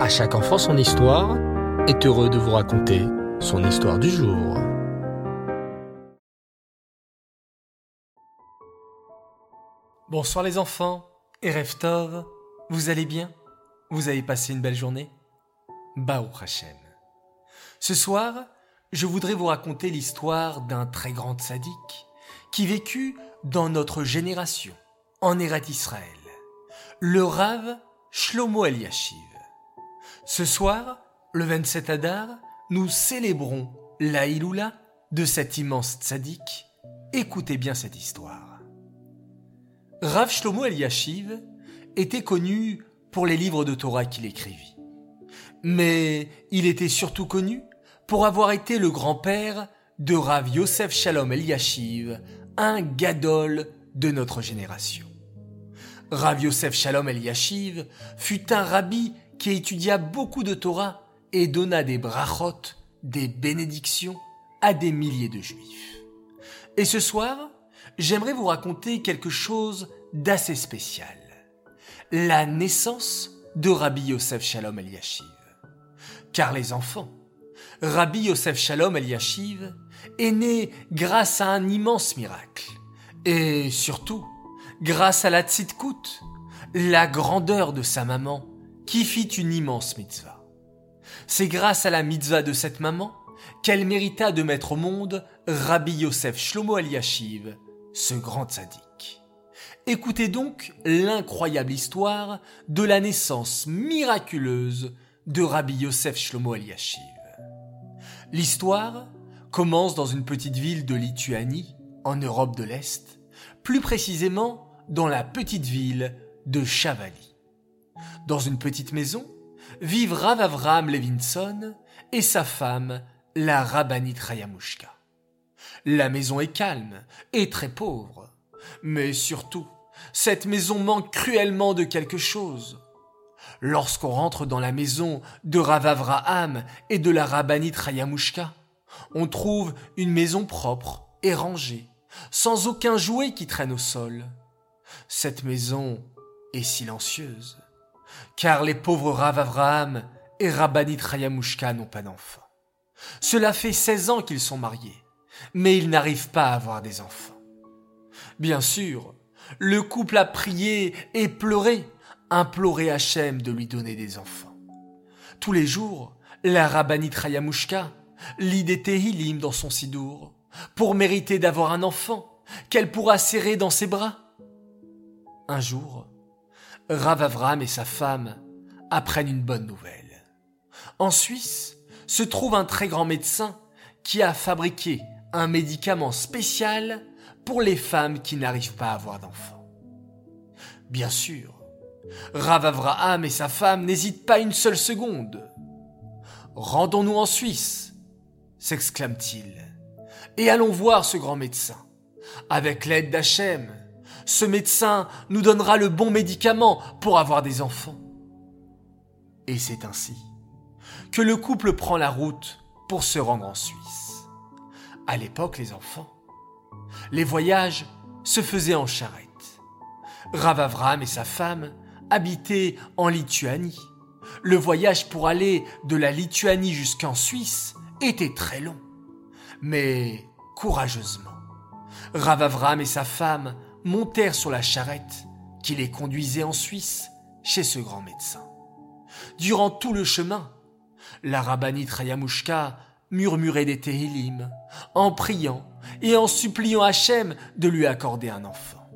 À chaque enfant son histoire est heureux de vous raconter son histoire du jour. Bonsoir les enfants et Reftov, vous allez bien? Vous avez passé une belle journée? Baou Hashem. Ce soir, je voudrais vous raconter l'histoire d'un très grand sadique qui vécut dans notre génération, en Erat Israël, le Rav Shlomo Eliashiv. Ce soir, le 27 Adar, nous célébrons la Iloula de cet immense tzaddik. Écoutez bien cette histoire. Rav Shlomo Eliashiv était connu pour les livres de Torah qu'il écrivit. Mais il était surtout connu pour avoir été le grand-père de Rav Yosef Shalom Eliashiv, un gadol de notre génération. Rav Yosef Shalom Eliashiv fut un rabbi qui étudia beaucoup de Torah et donna des brachot, des bénédictions à des milliers de juifs. Et ce soir, j'aimerais vous raconter quelque chose d'assez spécial. La naissance de Rabbi Yosef Shalom Eliashiv. Car les enfants, Rabbi Yosef Shalom Eliashiv est né grâce à un immense miracle. Et surtout, grâce à la tzidkut, la grandeur de sa maman, qui fit une immense mitzvah. C'est grâce à la mitzvah de cette maman qu'elle mérita de mettre au monde Rabbi Yosef Shlomo Eliashiv, ce grand tzaddik. Écoutez donc l'incroyable histoire de la naissance miraculeuse de Rabbi Yosef Shlomo Eliashiv. L'histoire commence dans une petite ville de Lituanie, en Europe de l'Est, plus précisément dans la petite ville de Chavali. Dans une petite maison, vivent Rav Levinson et sa femme, la Rabbanit Rayamushka. La maison est calme et très pauvre, mais surtout, cette maison manque cruellement de quelque chose. Lorsqu'on rentre dans la maison de Rav Avraham et de la Rabbanit Rayamushka, on trouve une maison propre et rangée, sans aucun jouet qui traîne au sol. Cette maison est silencieuse, car les pauvres Rav Avraham et Rabbanit Rayamushka n'ont pas d'enfants. Cela fait 16 ans qu'ils sont mariés, mais ils n'arrivent pas à avoir des enfants. Bien sûr, le couple a prié et pleuré, imploré Hachem de lui donner des enfants. Tous les jours, la Rabbanit Rayamushka lit des Tehillim dans son sidour pour mériter d'avoir un enfant qu'elle pourra serrer dans ses bras. Un jour, Rav Avram et sa femme apprennent une bonne nouvelle. En Suisse se trouve un très grand médecin qui a fabriqué un médicament spécial pour les femmes qui n'arrivent pas à avoir d'enfants. Bien sûr, Rav Avraham et sa femme n'hésitent pas une seule seconde. Rendons-nous en Suisse, s'exclame-t-il, et allons voir ce grand médecin. Avec l'aide d'Hachem, ce médecin nous donnera le bon médicament pour avoir des enfants. Et c'est ainsi que le couple prend la route pour se rendre en Suisse. À l'époque, les enfants, les voyages se faisaient en charrette. Rav Avram et sa femme habitaient en Lituanie. Le voyage pour aller de la Lituanie jusqu'en Suisse était très long. Mais courageusement, Rav Avram et sa femme montèrent sur la charrette qui les conduisait en Suisse chez ce grand médecin. Durant tout le chemin, la rabbinite murmurait des Tehillim, en priant et en suppliant Hachem de lui accorder un enfant.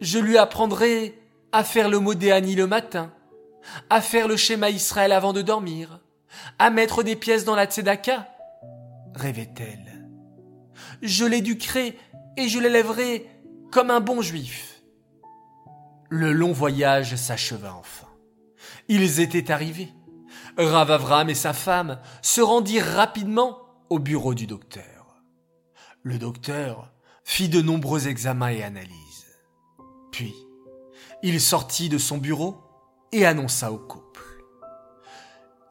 Je lui apprendrai à faire le modéani le matin, à faire le schéma Israël avant de dormir, à mettre des pièces dans la tzedaka, rêvait-elle. Je l'éduquerai et je l'élèverai comme un bon juif. Le long voyage s'acheva enfin. Ils étaient arrivés. Rav Avram et sa femme se rendirent rapidement au bureau du docteur. Le docteur fit de nombreux examens et analyses. Puis, il sortit de son bureau et annonça au couple.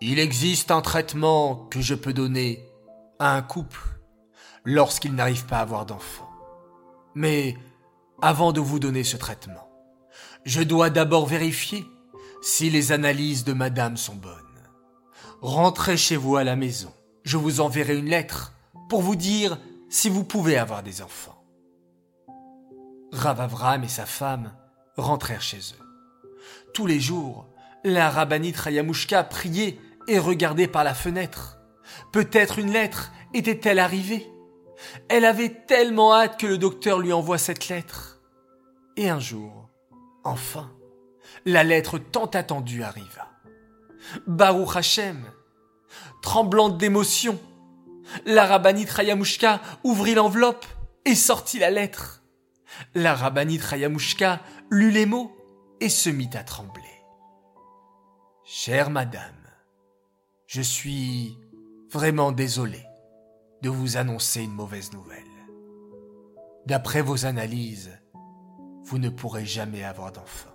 Il existe un traitement que je peux donner à un couple lorsqu'il n'arrive pas à avoir d'enfants. Mais avant de vous donner ce traitement, je dois d'abord vérifier si les analyses de madame sont bonnes, rentrez chez vous à la maison. Je vous enverrai une lettre pour vous dire si vous pouvez avoir des enfants. Ravavram et sa femme rentrèrent chez eux. Tous les jours, la rabbinite Rayamushka priait et regardait par la fenêtre. Peut-être une lettre était-elle arrivée. Elle avait tellement hâte que le docteur lui envoie cette lettre. Et un jour, enfin, la lettre tant attendue arriva. Baruch Hashem, tremblante d'émotion, la rabbinite Rayamushka ouvrit l'enveloppe et sortit la lettre. La rabbinite Rayamushka lut les mots et se mit à trembler. Chère madame, je suis vraiment désolé de vous annoncer une mauvaise nouvelle. D'après vos analyses, vous ne pourrez jamais avoir d'enfant.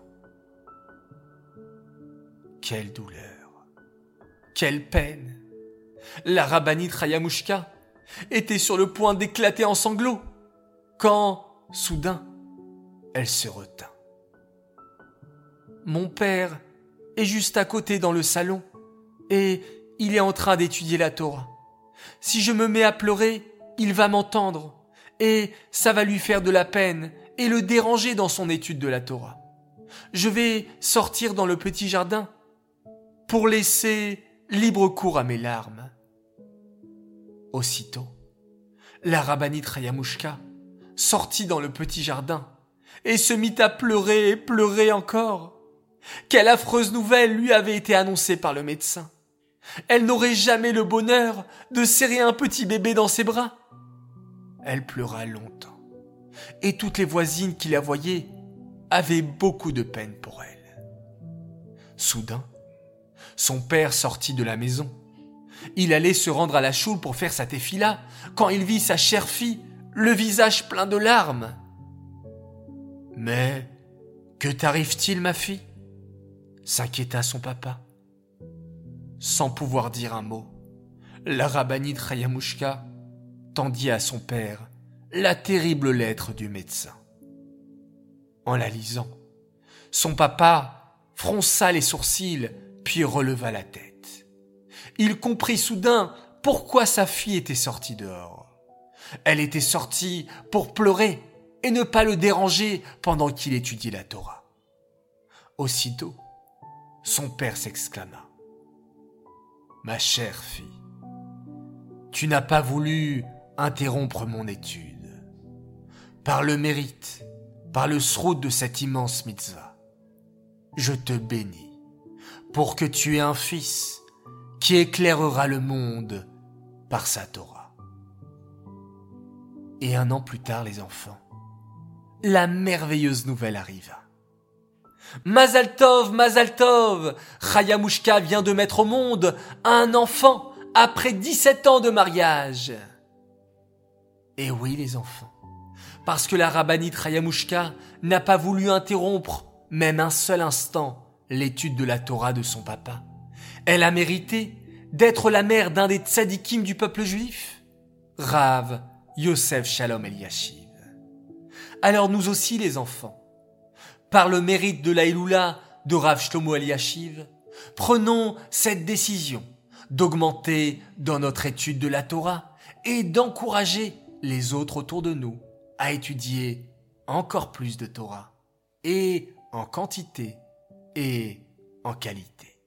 Quelle douleur, quelle peine. La rabbinite Rayamushka était sur le point d'éclater en sanglots quand, soudain, elle se retint. Mon père est juste à côté dans le salon et il est en train d'étudier la Torah. Si je me mets à pleurer, il va m'entendre et ça va lui faire de la peine et le déranger dans son étude de la Torah. Je vais sortir dans le petit jardin pour laisser libre cours à mes larmes. Aussitôt, la rabbinite Rayamushka sortit dans le petit jardin et se mit à pleurer et pleurer encore. Quelle affreuse nouvelle lui avait été annoncée par le médecin. Elle n'aurait jamais le bonheur de serrer un petit bébé dans ses bras. Elle pleura longtemps, et toutes les voisines qui la voyaient avaient beaucoup de peine pour elle. Soudain, son père sortit de la maison. Il allait se rendre à la choule pour faire sa téfila quand il vit sa chère fille, le visage plein de larmes. Mais que t'arrive-t-il, ma fille? s'inquiéta son papa. Sans pouvoir dire un mot, la rabbinite Rayamushka tendit à son père la terrible lettre du médecin. En la lisant, son papa fronça les sourcils puis releva la tête. Il comprit soudain pourquoi sa fille était sortie dehors. Elle était sortie pour pleurer et ne pas le déranger pendant qu'il étudiait la Torah. Aussitôt, son père s'exclama. Ma chère fille, tu n'as pas voulu interrompre mon étude. Par le mérite, par le sroud de cette immense mitzvah, je te bénis pour que tu aies un fils qui éclairera le monde par sa Torah. Et un an plus tard, les enfants, la merveilleuse nouvelle arriva. Mazaltov, Mazaltov, Chayamushka vient de mettre au monde un enfant après 17 ans de mariage. Et oui, les enfants, parce que la rabbinite Chayamushka n'a pas voulu interrompre même un seul instant l'étude de la Torah de son papa. Elle a mérité d'être la mère d'un des tzadikim du peuple juif, Rav Yosef Shalom Eliashiv. Alors nous aussi les enfants, par le mérite de la de Rav Shlomo Eliashiv, prenons cette décision d'augmenter dans notre étude de la Torah et d'encourager les autres autour de nous à étudier encore plus de Torah et en quantité et en qualité.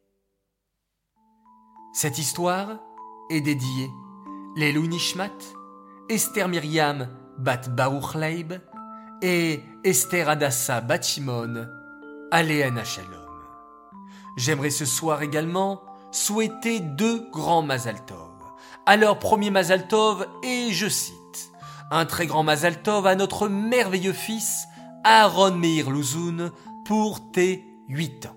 Cette histoire est dédiée Lelou Nishmat, Esther Myriam Bat Baruch Leib et Esther Adassa Bat Shimon, Aléana Shalom. J'aimerais ce soir également souhaiter deux grands Mazaltov. Alors premier Mazaltov et je cite, un très grand Mazaltov à notre merveilleux fils Aaron Meir Louzoun pour tes 8 ans.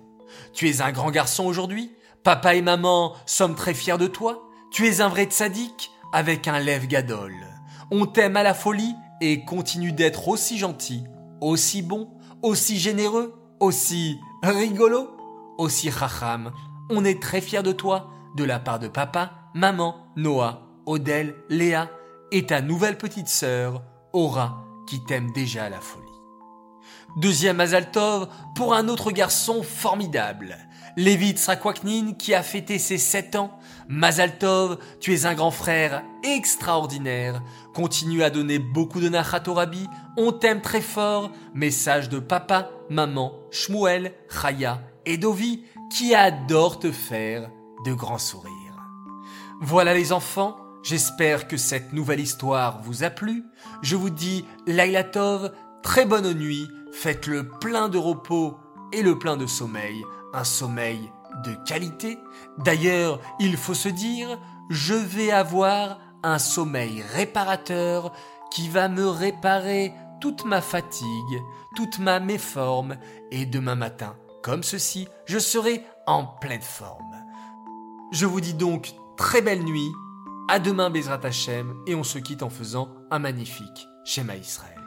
Tu es un grand garçon aujourd'hui, papa et maman sommes très fiers de toi, tu es un vrai tzaddik avec un lève gadol. On t'aime à la folie et continue d'être aussi gentil, aussi bon, aussi généreux, aussi rigolo, aussi chacham. On est très fiers de toi de la part de papa, maman, Noah, Odelle, Léa et ta nouvelle petite sœur, Aura, qui t'aime déjà à la folie. Deuxième Mazaltov pour un autre garçon formidable. Lévit Srakwaknin qui a fêté ses 7 ans. Mazaltov, tu es un grand frère extraordinaire. Continue à donner beaucoup de nachat On t'aime très fort. Message de papa, maman, Shmuel, Chaya et Dovi qui adorent te faire de grands sourires. Voilà les enfants, j'espère que cette nouvelle histoire vous a plu. Je vous dis Lailatov, très bonne nuit, faites le plein de repos et le plein de sommeil, un sommeil de qualité. D'ailleurs, il faut se dire, je vais avoir un sommeil réparateur qui va me réparer toute ma fatigue, toute ma méforme, et demain matin, comme ceci, je serai en pleine forme. Je vous dis donc très belle nuit, à demain Bezrat Hashem, et on se quitte en faisant un magnifique schéma Israël.